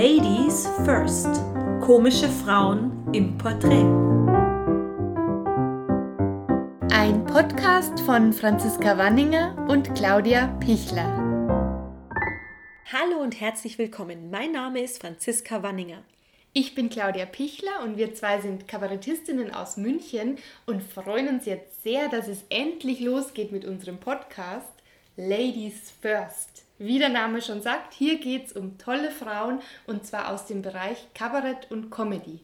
Ladies First. Komische Frauen im Porträt. Ein Podcast von Franziska Wanninger und Claudia Pichler. Hallo und herzlich willkommen. Mein Name ist Franziska Wanninger. Ich bin Claudia Pichler und wir zwei sind Kabarettistinnen aus München und freuen uns jetzt sehr, dass es endlich losgeht mit unserem Podcast Ladies First. Wie der Name schon sagt, hier geht es um tolle Frauen und zwar aus dem Bereich Kabarett und Comedy.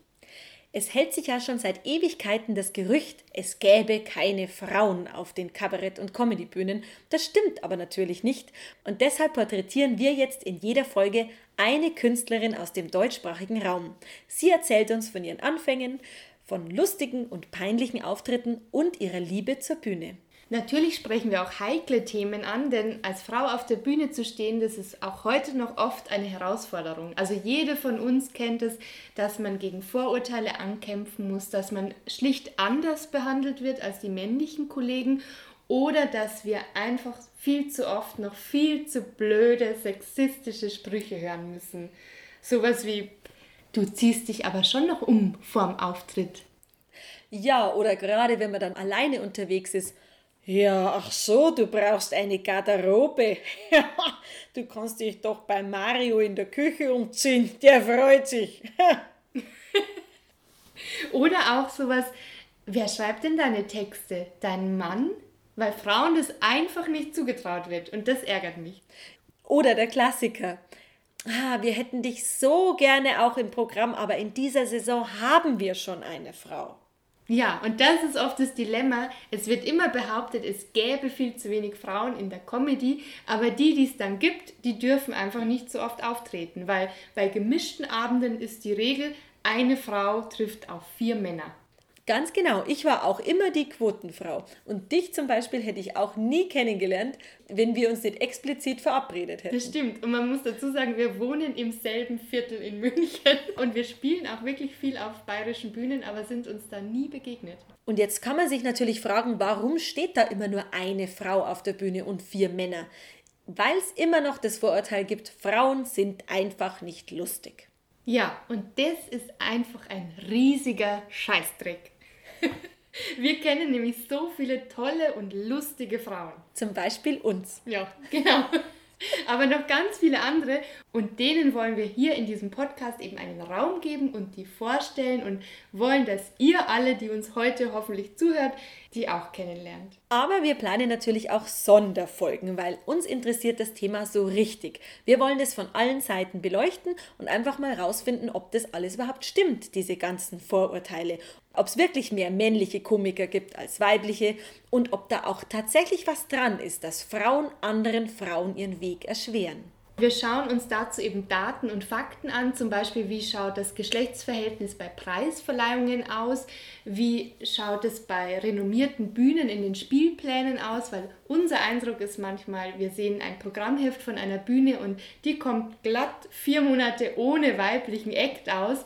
Es hält sich ja schon seit Ewigkeiten das Gerücht, es gäbe keine Frauen auf den Kabarett- und Comedybühnen. Das stimmt aber natürlich nicht. Und deshalb porträtieren wir jetzt in jeder Folge eine Künstlerin aus dem deutschsprachigen Raum. Sie erzählt uns von ihren Anfängen, von lustigen und peinlichen Auftritten und ihrer Liebe zur Bühne. Natürlich sprechen wir auch heikle Themen an, denn als Frau auf der Bühne zu stehen, das ist auch heute noch oft eine Herausforderung. Also jede von uns kennt es, dass man gegen Vorurteile ankämpfen muss, dass man schlicht anders behandelt wird als die männlichen Kollegen oder dass wir einfach viel zu oft noch viel zu blöde sexistische Sprüche hören müssen. Sowas wie, du ziehst dich aber schon noch um vorm Auftritt. Ja, oder gerade wenn man dann alleine unterwegs ist ja, ach so, du brauchst eine Garderobe. Du kannst dich doch bei Mario in der Küche umziehen, der freut sich. Oder auch sowas, wer schreibt denn deine Texte? Dein Mann? Weil Frauen das einfach nicht zugetraut wird und das ärgert mich. Oder der Klassiker. Ah, wir hätten dich so gerne auch im Programm, aber in dieser Saison haben wir schon eine Frau. Ja, und das ist oft das Dilemma. Es wird immer behauptet, es gäbe viel zu wenig Frauen in der Comedy, aber die, die es dann gibt, die dürfen einfach nicht so oft auftreten, weil bei gemischten Abenden ist die Regel, eine Frau trifft auf vier Männer. Ganz genau, ich war auch immer die Quotenfrau. Und dich zum Beispiel hätte ich auch nie kennengelernt, wenn wir uns nicht explizit verabredet hätten. Das stimmt. Und man muss dazu sagen, wir wohnen im selben Viertel in München. Und wir spielen auch wirklich viel auf bayerischen Bühnen, aber sind uns da nie begegnet. Und jetzt kann man sich natürlich fragen, warum steht da immer nur eine Frau auf der Bühne und vier Männer? Weil es immer noch das Vorurteil gibt, Frauen sind einfach nicht lustig. Ja, und das ist einfach ein riesiger Scheißdreck. Wir kennen nämlich so viele tolle und lustige Frauen. Zum Beispiel uns. Ja, genau. Aber noch ganz viele andere und denen wollen wir hier in diesem Podcast eben einen Raum geben und die vorstellen und wollen, dass ihr alle, die uns heute hoffentlich zuhört, die auch kennenlernt. Aber wir planen natürlich auch Sonderfolgen, weil uns interessiert das Thema so richtig. Wir wollen das von allen Seiten beleuchten und einfach mal rausfinden, ob das alles überhaupt stimmt, diese ganzen Vorurteile ob es wirklich mehr männliche Komiker gibt als weibliche und ob da auch tatsächlich was dran ist, dass Frauen anderen Frauen ihren Weg erschweren. Wir schauen uns dazu eben Daten und Fakten an, zum Beispiel wie schaut das Geschlechtsverhältnis bei Preisverleihungen aus, wie schaut es bei renommierten Bühnen in den Spielplänen aus, weil unser Eindruck ist manchmal, wir sehen ein Programmheft von einer Bühne und die kommt glatt vier Monate ohne weiblichen Act aus.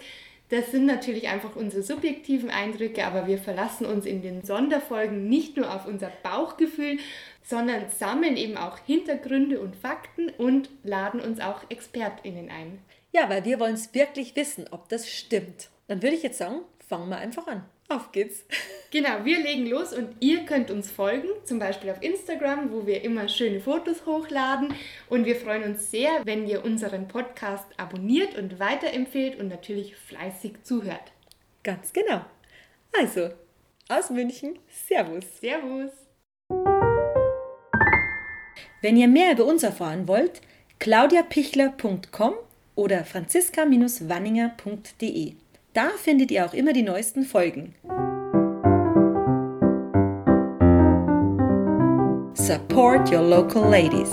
Das sind natürlich einfach unsere subjektiven Eindrücke, aber wir verlassen uns in den Sonderfolgen nicht nur auf unser Bauchgefühl, sondern sammeln eben auch Hintergründe und Fakten und laden uns auch ExpertInnen ein. Ja, weil wir wollen es wirklich wissen, ob das stimmt. Dann würde ich jetzt sagen, fangen wir einfach an. Auf geht's. Genau, wir legen los und ihr könnt uns folgen, zum Beispiel auf Instagram, wo wir immer schöne Fotos hochladen. Und wir freuen uns sehr, wenn ihr unseren Podcast abonniert und weiterempfehlt und natürlich fleißig zuhört. Ganz genau. Also, aus München, Servus. Servus. Wenn ihr mehr über uns erfahren wollt, claudiapichler.com oder franziska-wanninger.de. Da findet ihr auch immer die neuesten Folgen. Support your local ladies.